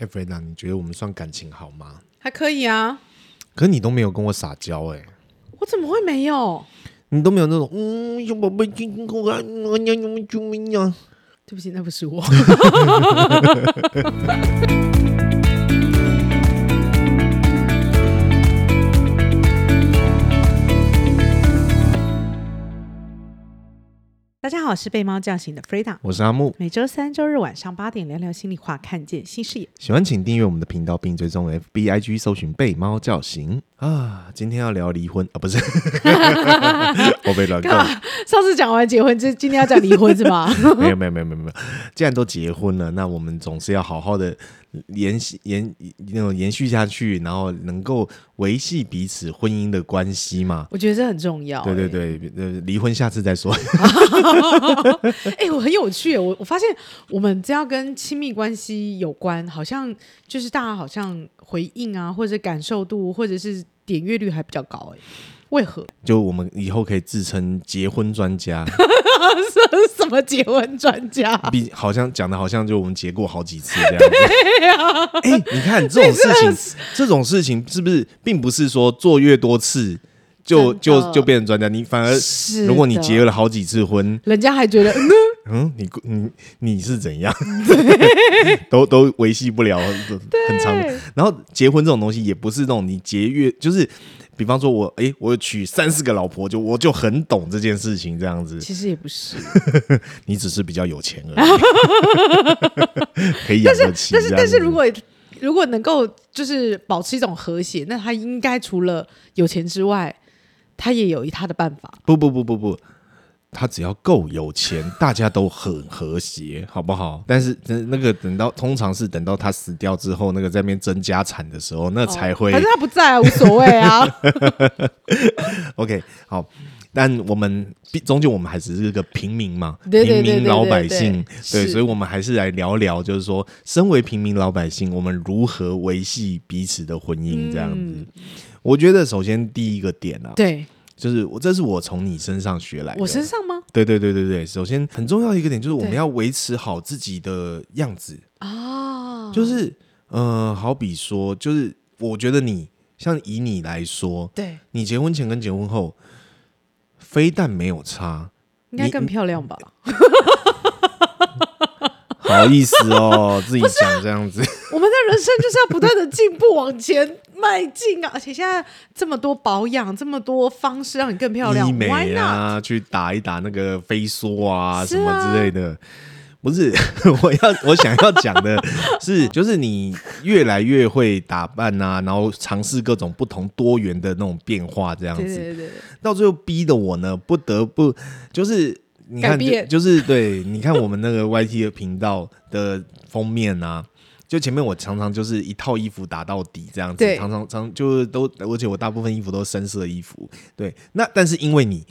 哎，Freda，你觉得我们算感情好吗？还可以啊。可是你都没有跟我撒娇哎。我怎么会没有？你都没有那种嗯，小宝贝亲过来，我娘救命啊？对不起，那不是我。大家好，我是被猫叫醒的 Freda，我是阿木。每周三、周日晚上八点聊聊心里话，看见新视野。喜欢请订阅我们的频道，并追踪 FBIG 搜寻被猫叫醒啊！今天要聊离婚啊，不是？我被乱搞。上次讲完结婚，这今天要讲离婚是吗？没有没有没有没有没有，既然都结婚了，那我们总是要好好的。延续延那种延续下去，然后能够维系彼此婚姻的关系嘛？我觉得这很重要。对对对，呃，离婚下次再说。哎、欸，我很有趣，我我发现我们只要跟亲密关系有关，好像就是大家好像回应啊，或者感受度，或者是点阅率还比较高。哎，为何？就我们以后可以自称结婚专家。是 什么结婚专家？比好像讲的好像就我们结过好几次这样子。哎、欸，你看这种事情，这种事情是不是并不是说做越多次就就就变成专家？你反而如果你结了好几次婚，人家还觉得嗯，你你你是怎样？都都维系不了很长。然后结婚这种东西也不是那种你节约就是。比方说我，哎，我娶三四个老婆，就我就很懂这件事情，这样子。其实也不是，你只是比较有钱而已，可以养得起。但是，但是，但是如果如果能够就是保持一种和谐，那他应该除了有钱之外，他也有一他的办法。不不不不不。他只要够有钱，大家都很和谐，好不好？但是那个等到通常是等到他死掉之后，那个在那边争家产的时候，那才会。反正他不在啊，无所谓啊。OK，好，但我们终究我们还只是一个平民嘛，平民老百姓，对，所以我们还是来聊聊，就是说，身为平民老百姓，我们如何维系彼此的婚姻？这样子，嗯、我觉得首先第一个点啊，对。就是我，这是我从你身上学来的。我身上吗？对对对对对。首先很重要一个点就是我们要维持好自己的样子啊。就是呃，好比说，就是我觉得你像以你来说，对，你结婚前跟结婚后，非但没有差，应该更漂亮吧？不好意思哦，自己想这样子。我们的人生就是要不断的进步，往前迈进啊！而且现在这么多保养，这么多方式让你更漂亮，医美啊，去打一打那个飞梭啊，什么之类的。不是，我要我想要讲的是，就是你越来越会打扮啊，然后尝试各种不同多元的那种变化，这样子。对对对。到最后逼得我呢，不得不就是。你看就，就是对，你看我们那个 YT 的频道的封面啊，就前面我常常就是一套衣服打到底这样子，常常常就是都，而且我大部分衣服都是深色衣服，对。那但是因为你，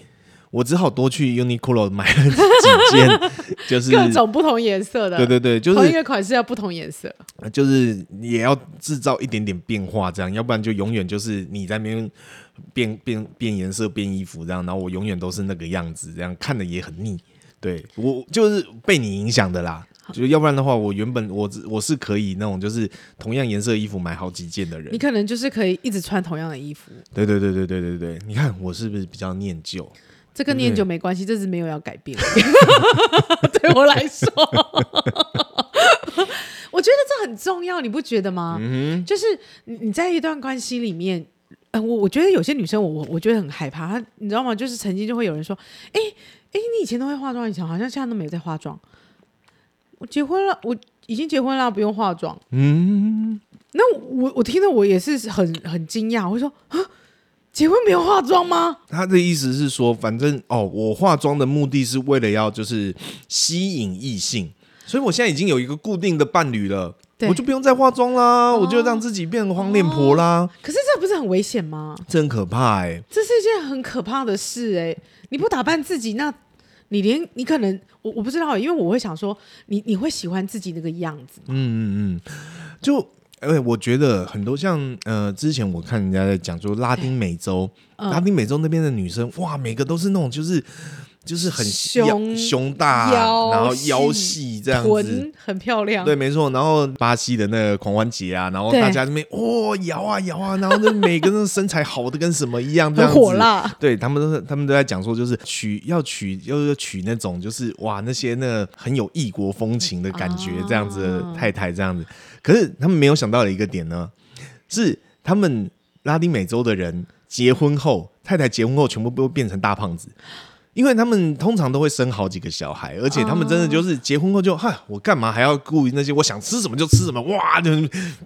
我只好多去 Uniqlo 买了几件，就是各种不同颜色的，对对对，就是同一个款式要不同颜色，就是也要制造一点点变化，这样，要不然就永远就是你在那边。变变变颜色变衣服这样，然后我永远都是那个样子，这样看的也很腻。对，我就是被你影响的啦，就要不然的话，我原本我我是可以那种就是同样颜色衣服买好几件的人。你可能就是可以一直穿同样的衣服。对对对对对对对，你看我是不是比较念旧？这跟念旧没关系，这是没有要改变。对我来说，我觉得这很重要，你不觉得吗？嗯，就是你在一段关系里面。嗯，我我觉得有些女生，我我我觉得很害怕。她你知道吗？就是曾经就会有人说：“哎、欸、哎、欸，你以前都会化妆，以前好像现在都没有在化妆。”我结婚了，我已经结婚了，不用化妆。嗯，那我我听的我也是很很惊讶。我说：“啊，结婚没有化妆吗？”他的意思是说，反正哦，我化妆的目的是为了要就是吸引异性，所以我现在已经有一个固定的伴侣了。我就不用再化妆啦，哦、我就让自己变成黄脸婆啦、哦。可是这不是很危险吗？这很可怕哎、欸，这是一件很可怕的事哎、欸。你不打扮自己，那你连你可能我我不知道，因为我会想说，你你会喜欢自己那个样子吗？嗯嗯嗯，就因为我觉得很多像呃，之前我看人家在讲说拉丁美洲，嗯、拉丁美洲那边的女生哇，每个都是那种就是。就是很胸胸大，然后腰细这样子臀，很漂亮。对，没错。然后巴西的那个狂欢节啊，然后大家这边哦摇啊摇啊，然后那每个人身材好的跟什么一样，这样子。很火辣。对他们都是，他们都在讲说，就是娶要娶要要娶那种，就是哇那些那个很有异国风情的感觉，这样子的太太这样子。可是他们没有想到的一个点呢，是他们拉丁美洲的人结婚后，太太结婚后全部都变成大胖子。因为他们通常都会生好几个小孩，而且他们真的就是结婚后就嗨，我干嘛还要顾及那些？我想吃什么就吃什么，哇！就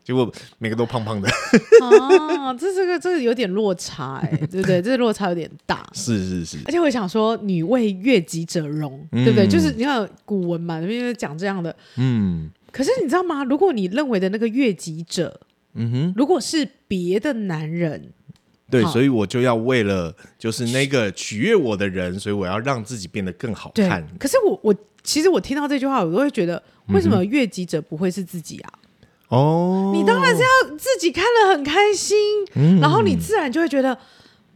结果每个都胖胖的。啊，这这个这个有点落差哎，对不对？这落差有点大。是是是。而且我想说，女为悦己者容，对不对？就是你看古文嘛，因为讲这样的。嗯。可是你知道吗？如果你认为的那个悦己者，嗯哼，如果是别的男人。对，所以我就要为了就是那个取悦我的人，所以我要让自己变得更好看。可是我我其实我听到这句话，我都会觉得，为什么越级者不会是自己啊？哦，你当然是要自己看了很开心，嗯、然后你自然就会觉得，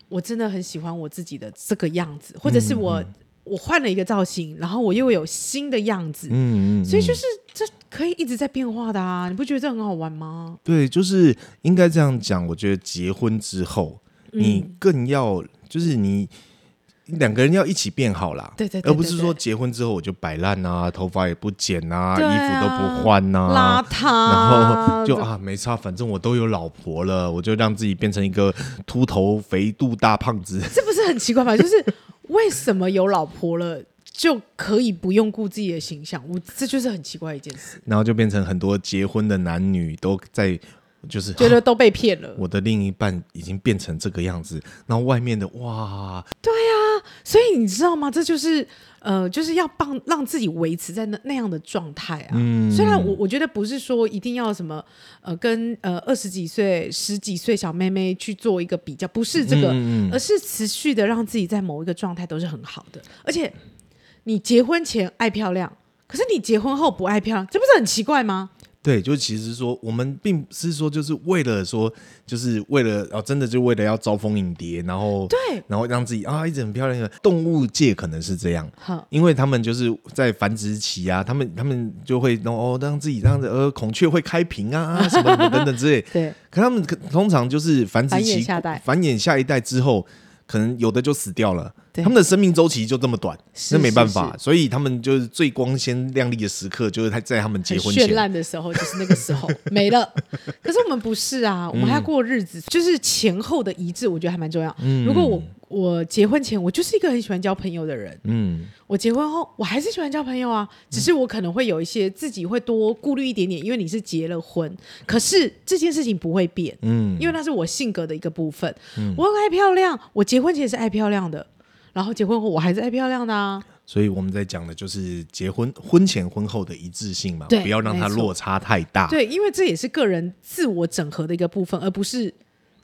我真的很喜欢我自己的这个样子，或者是我、嗯、我换了一个造型，然后我又有新的样子。嗯，所以就是这可以一直在变化的啊，你不觉得这很好玩吗？对，就是应该这样讲。我觉得结婚之后。你更要就是你两个人要一起变好啦，对对，对，对，对，而不是说结婚之后我就摆烂啊，头发也不剪啊，啊衣服都不换呐、啊，邋遢，然后就啊没差，反正我都有老婆了，我就让自己变成一个秃头肥肚大胖子，这不是很奇怪吗？就是为什么有老婆了就可以不用顾自己的形象？我这就是很奇怪的一件事。然后就变成很多结婚的男女都在。就是觉得都被骗了，我的另一半已经变成这个样子，然后外面的哇，对呀、啊，所以你知道吗？这就是呃，就是要帮让自己维持在那那样的状态啊。嗯，虽然我我觉得不是说一定要什么呃，跟呃二十几岁、十几岁小妹妹去做一个比较，不是这个，嗯、而是持续的让自己在某一个状态都是很好的。而且你结婚前爱漂亮，可是你结婚后不爱漂亮，这不是很奇怪吗？对，就其实说，我们并不是说，就是为了说，就是为了哦，真的就为了要招蜂引蝶，然后对，然后让自己啊一直很漂亮的。动物界可能是这样，好，因为他们就是在繁殖期啊，他们他们就会哦让自己这样子，呃，孔雀会开屏啊什么什么等等之类。对，可他们可通常就是繁殖期，繁衍下一代之后。可能有的就死掉了，他们的生命周期就这么短，那没办法，所以他们就是最光鲜亮丽的时刻，就是他在他们结婚前绚烂的时候，就是那个时候没了。可是我们不是啊，我们还要过日子，就是前后的一致，我觉得还蛮重要。如果我。我结婚前，我就是一个很喜欢交朋友的人。嗯，我结婚后，我还是喜欢交朋友啊，只是我可能会有一些自己会多顾虑一点点，因为你是结了婚。可是这件事情不会变，嗯，因为那是我性格的一个部分。嗯，我很爱漂亮，我结婚前是爱漂亮的，然后结婚后我还是爱漂亮的啊。所以我们在讲的就是结婚婚前婚后的一致性嘛，不要让它落差太大。对，因为这也是个人自我整合的一个部分，而不是。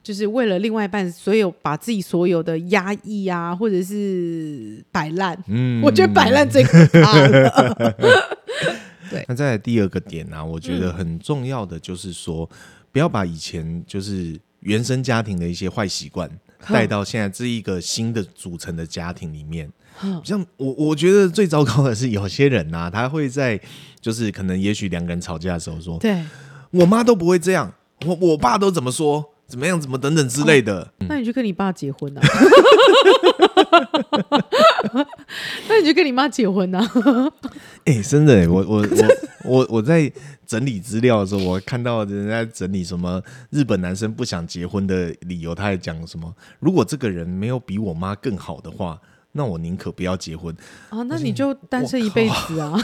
就是为了另外一半，所有把自己所有的压抑啊，或者是摆烂，嗯，我觉得摆烂最可怕了。对，那再来第二个点呢、啊，我觉得很重要的就是说，嗯、不要把以前就是原生家庭的一些坏习惯带到现在这一个新的组成的家庭里面。嗯、像我，我觉得最糟糕的是有些人呐、啊，他会在就是可能也许两个人吵架的时候说，对，我妈都不会这样，我我爸都怎么说。怎么样？怎么等等之类的？那你就跟你爸结婚啊？那你就跟你妈结婚啊？哎、欸，真的，我我我我我在整理资料的时候，我看到人家整理什么日本男生不想结婚的理由，他还讲什么？如果这个人没有比我妈更好的话，那我宁可不要结婚。啊，那你就单身一辈子啊？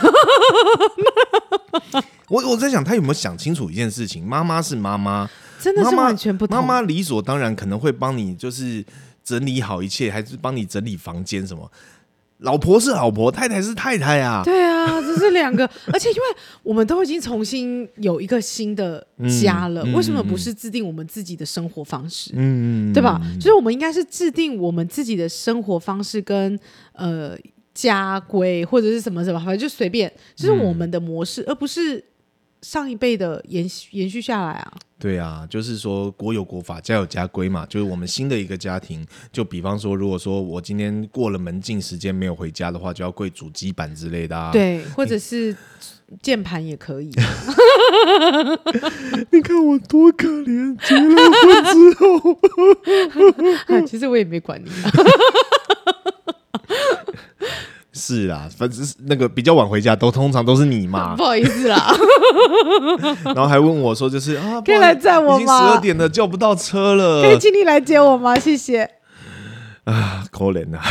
我我在想，他有没有想清楚一件事情？妈妈是妈妈。真的是完全不同。妈妈理所当然可能会帮你，就是整理好一切，还是帮你整理房间什么。老婆是老婆，太太是太太啊。对啊，这是两个，而且因为我们都已经重新有一个新的家了，嗯嗯、为什么不是制定我们自己的生活方式？嗯，对吧？就是我们应该是制定我们自己的生活方式跟呃家规或者是什么什么，反正就随便，就是我们的模式，嗯、而不是上一辈的延续延续下来啊。对啊，就是说国有国法，家有家规嘛。就是我们新的一个家庭，就比方说，如果说我今天过了门禁时间没有回家的话，就要跪主机板之类的啊。对，或者是键盘也可以。你看我多可怜，结了婚之后，其实我也没管你。是啦，反正那个比较晚回家都通常都是你嘛，不好意思啦。然后还问我说，就是啊，可以来载我吗？已经十二点了，叫不到车了，可以请你来接我吗？谢谢。啊，可怜啊。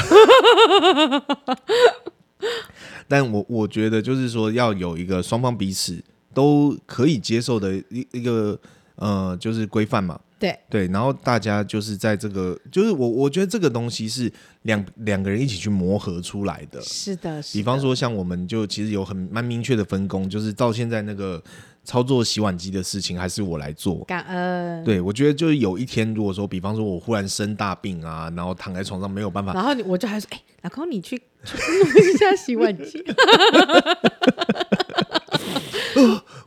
但我我觉得就是说要有一个双方彼此都可以接受的一一个呃，就是规范嘛。对对，然后大家就是在这个，就是我我觉得这个东西是两两个人一起去磨合出来的。是的，是的。比方说，像我们就其实有很蛮明确的分工，就是到现在那个操作洗碗机的事情还是我来做。感恩。对，我觉得就是有一天，如果说，比方说我忽然生大病啊，然后躺在床上没有办法，然后我就还说，哎，老公，你去 去弄一下洗碗机。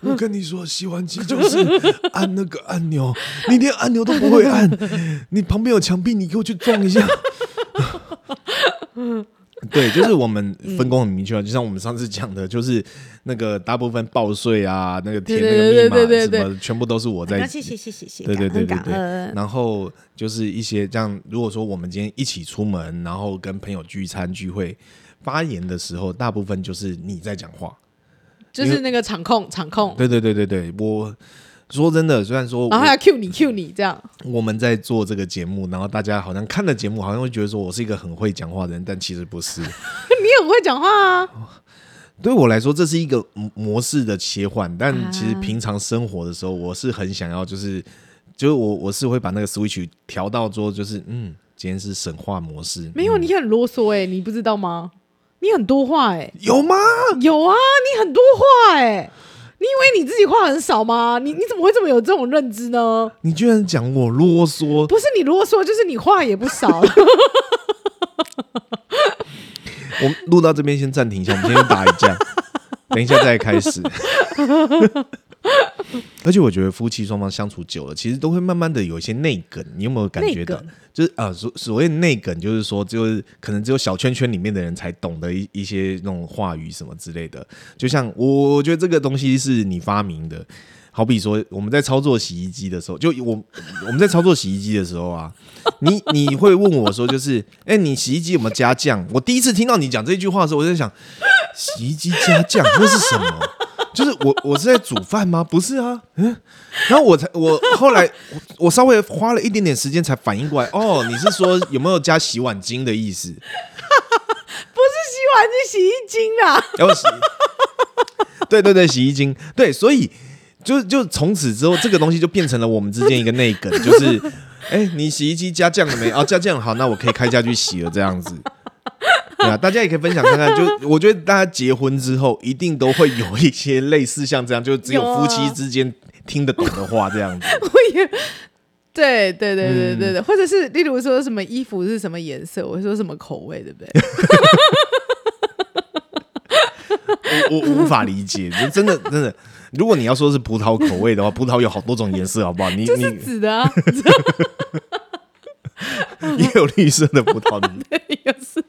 我跟你说，洗碗机就是 按那个按钮，你连按钮都不会按，你旁边有墙壁，你给我去撞一下。对，就是我们分工很明确，就像我们上次讲的，就是那个大部分报税啊，那个填那个密码什么，全部都是我在。谢谢谢谢谢谢。对对对对对。然后就是一些这样，如果说我们今天一起出门，然后跟朋友聚餐聚会发言的时候，大部分就是你在讲话。就是那个场控，场控。对对对对对，我说真的，虽然说，然后要 cue 你 cue 你这样。我们在做这个节目，然后大家好像看了节目，好像会觉得说我是一个很会讲话的人，但其实不是。你很会讲话啊！对我来说，这是一个模式的切换，但其实平常生活的时候，我是很想要，就是就是我我是会把那个 switch 调到说，就是嗯，今天是神话模式。没有，你很啰嗦哎，你不知道吗？你很多话哎、欸，有吗？有啊，你很多话哎、欸，你以为你自己话很少吗？你你怎么会这么有这种认知呢？你居然讲我啰嗦？不是你啰嗦，就是你话也不少。我录到这边先暂停一下，我们先打一架，等一下再开始。而且我觉得夫妻双方相处久了，其实都会慢慢的有一些内梗。你有没有感觉到？就是啊、呃，所所谓内梗，就是说，就是可能只有小圈圈里面的人才懂得一一些那种话语什么之类的。就像我，我觉得这个东西是你发明的。好比说，我们在操作洗衣机的时候，就我我们在操作洗衣机的时候啊，你你会问我说，就是哎、欸，你洗衣机有没有加酱？我第一次听到你讲这句话的时候，我在想，洗衣机加酱那是什么？就是我，我是在煮饭吗？不是啊，嗯，然后我才，我后来我，我稍微花了一点点时间才反应过来，哦，你是说有没有加洗碗巾的意思？不是洗碗巾，洗衣精啊！要洗，对对对，洗衣精，对，所以就就从此之后，这个东西就变成了我们之间一个内梗，就是，哎、欸，你洗衣机加酱了没？哦，加酱好，那我可以开下去洗了，这样子。对啊，大家也可以分享看看。就 我觉得，大家结婚之后，一定都会有一些类似像这样，就只有夫妻之间听得懂的话这样子。我也对对对对对对，嗯、或者是例如说什么衣服是什么颜色，我会说什么口味，对不对？我我无法理解，就真的真的，如果你要说是葡萄口味的话，葡萄有好多种颜色，好不好？你就是紫的啊。也有绿色的葡萄，对，也是。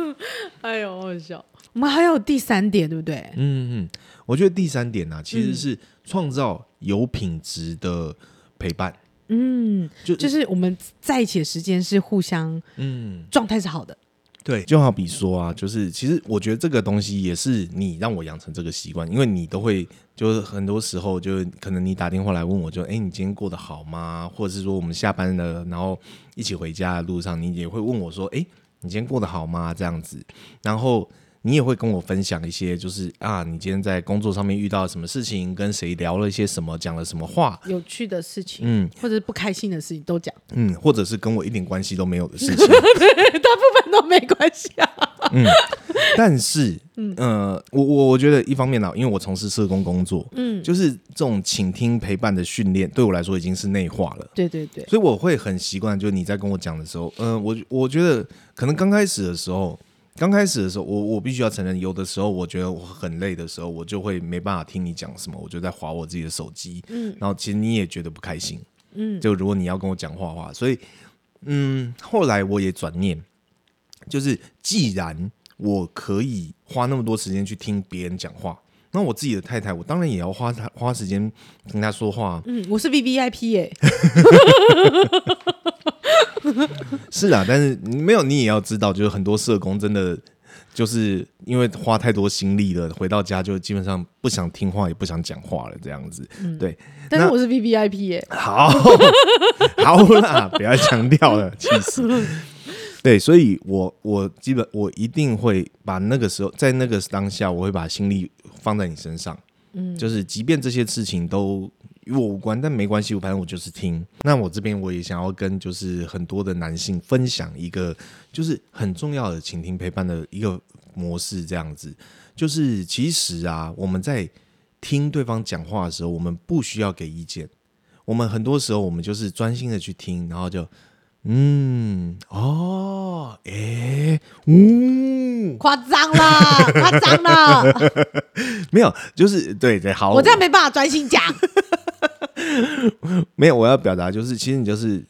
哎呦，好笑。我们还有第三点，对不对？嗯嗯，我觉得第三点呢、啊，其实是创造有品质的陪伴。嗯，就就是我们在一起的时间是互相，嗯，状态是好的。对，就好比说啊，就是其实我觉得这个东西也是你让我养成这个习惯，因为你都会就是很多时候就可能你打电话来问我就，就哎，你今天过得好吗？或者是说我们下班了，然后一起回家的路上，你也会问我说，哎，你今天过得好吗？这样子，然后。你也会跟我分享一些，就是啊，你今天在工作上面遇到什么事情，跟谁聊了一些什么，讲了什么话，有趣的事情，嗯，或者是不开心的事情都讲，嗯，或者是跟我一点关系都没有的事情，对，大部分都没关系啊，嗯，但是，嗯，呃，我我我觉得一方面呢，因为我从事社工工作，嗯，就是这种倾听陪伴的训练，对我来说已经是内化了，对对对，所以我会很习惯，就是你在跟我讲的时候，嗯、呃，我我觉得可能刚开始的时候。刚开始的时候，我我必须要承认，有的时候我觉得我很累的时候，我就会没办法听你讲什么，我就在划我自己的手机。嗯，然后其实你也觉得不开心。嗯，就如果你要跟我讲话的话，所以嗯，后来我也转念，就是既然我可以花那么多时间去听别人讲话，那我自己的太太，我当然也要花她花时间听她说话。嗯，我是 VVIP 耶。是啊，但是没有你也要知道，就是很多社工真的就是因为花太多心力了，回到家就基本上不想听话，也不想讲话了，这样子。嗯、对，但是我是 VVIP 耶。好，好啦，不要强调了，其实。对，所以我我基本我一定会把那个时候在那个当下，我会把心力放在你身上。嗯，就是即便这些事情都。与我无关，但没关系，我反正我就是听。那我这边我也想要跟就是很多的男性分享一个就是很重要的倾听陪伴的一个模式，这样子就是其实啊，我们在听对方讲话的时候，我们不需要给意见。我们很多时候我们就是专心的去听，然后就嗯。哦诶呜，夸张了，夸张了，没有，就是对对，好，我这样没办法专心讲。没有，我要表达就是，其实你就是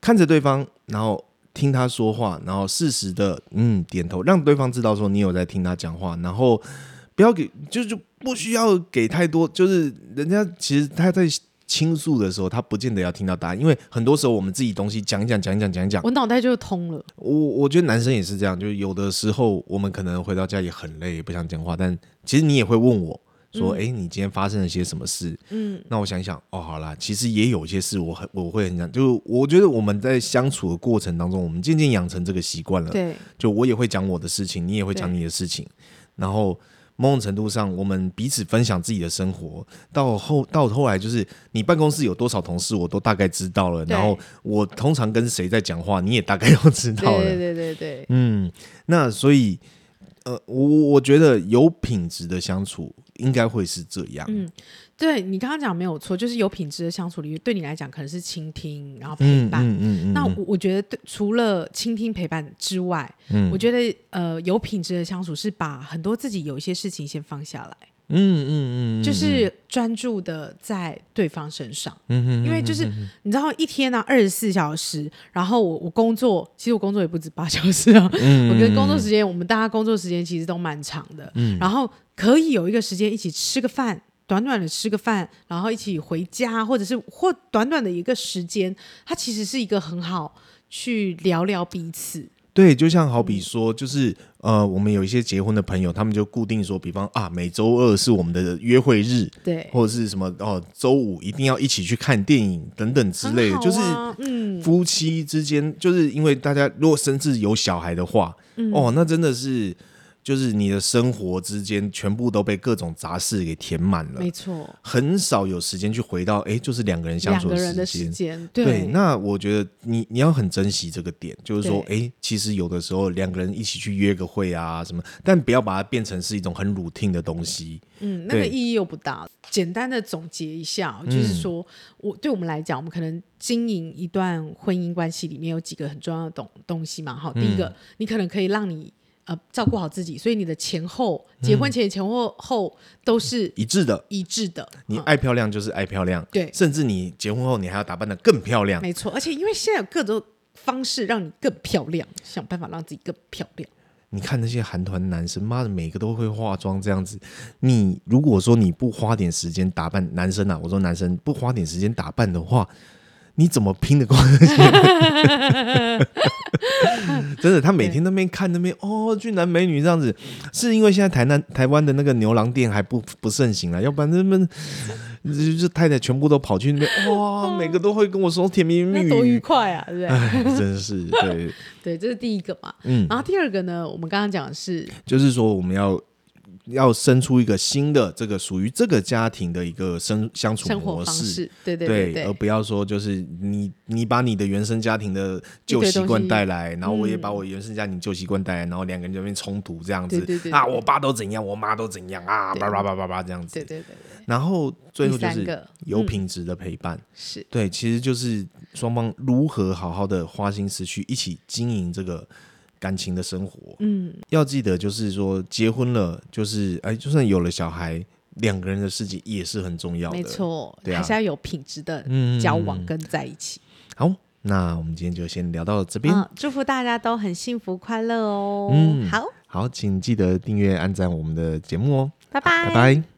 看着对方，然后听他说话，然后适时的嗯点头，让对方知道说你有在听他讲话，然后不要给，就就不需要给太多，就是人家其实他在倾诉的时候，他不见得要听到答案，因为很多时候我们自己东西讲一讲，讲一讲，讲一讲，我脑袋就通了。我我觉得男生也是这样，就是有的时候我们可能回到家也很累，也不想讲话，但其实你也会问我。说，哎、欸，你今天发生了些什么事？嗯，那我想想，哦，好啦，其实也有一些事，我很我会很想，就是我觉得我们在相处的过程当中，我们渐渐养成这个习惯了。对，就我也会讲我的事情，你也会讲你的事情，然后某种程度上，我们彼此分享自己的生活。到后到后来，就是你办公室有多少同事，我都大概知道了。然后我通常跟谁在讲话，你也大概都知道了。对 对对对，嗯，那所以。呃，我我觉得有品质的相处应该会是这样。嗯，对你刚刚讲没有错，就是有品质的相处里面，对你来讲可能是倾听，然后陪伴。嗯嗯，嗯，嗯那我我觉得对，除了倾听陪伴之外，嗯，我觉得呃，有品质的相处是把很多自己有一些事情先放下来。嗯嗯嗯，就是专注的在对方身上。嗯哼，因为就是你知道，一天呢二十四小时，然后我我工作，其实我工作也不止八小时啊。嗯，我觉得工作时间，我们大家工作时间其实都蛮长的。嗯，然后可以有一个时间一起吃个饭，短短的吃个饭，然后一起回家，或者是或短短的一个时间，它其实是一个很好去聊聊彼此。对，就像好比说，就是呃，我们有一些结婚的朋友，他们就固定说，比方啊，每周二是我们的约会日，对，或者是什么哦，周五一定要一起去看电影等等之类的，啊、就是嗯，夫妻之间，就是因为大家如果甚至有小孩的话，嗯、哦，那真的是。就是你的生活之间全部都被各种杂事给填满了，没错，很少有时间去回到哎，就是两个人相处的时间。两个人的时间，对，对。那我觉得你你要很珍惜这个点，就是说，哎，其实有的时候两个人一起去约个会啊什么，但不要把它变成是一种很 routine 的东西。嗯，那个意义又不大。简单的总结一下，就是说我对我们来讲，我们可能经营一段婚姻关系里面有几个很重要的东东西嘛。好，第一个，你可能可以让你。呃，照顾好自己，所以你的前后结婚前前后后都是一致的，一致的。你爱漂亮就是爱漂亮，对，甚至你结婚后你还要打扮的更漂亮，没错。而且因为现在有各种方式让你更漂亮，想办法让自己更漂亮。你看那些韩团男生，妈的，每个都会化妆这样子。你如果说你不花点时间打扮，男生啊，我说男生不花点时间打扮的话。你怎么拼得过那些？真的，他每天那边看那边哦，俊男美女这样子，是因为现在台南台湾的那个牛郎店还不不盛行了，要不然他们就是太太全部都跑去那边哇，每个都会跟我说甜蜜蜜语，多愉快啊，对 不对？哎，真是对对，这是第一个嘛。嗯，然后第二个呢，我们刚刚讲的是，就是说我们要。要生出一个新的这个属于这个家庭的一个生相处模式，对对对，对，而不要说就是你你把你的原生家庭的旧习惯带来，然后我也把我原生家庭旧习惯带来，然后两个人这边冲突这样子，对对对对。啊，我爸都怎样，我妈都怎样啊，叭叭叭叭叭这样子，对对对，对，然后最后就是有品质的陪伴，是、嗯、对，其实就是双方如何好好的花心思去一起经营这个。感情的生活。嗯，要记得就是说，结婚了就是哎，就算有了小孩，两个人的事情也是很重要的。没错，对啊，还是要有品质的交往跟在一起。好，那我们今天就先聊到这边。嗯，祝福大家都很幸福快乐哦。嗯，好，好，请记得订阅、按赞我们的节目哦。拜拜，拜拜。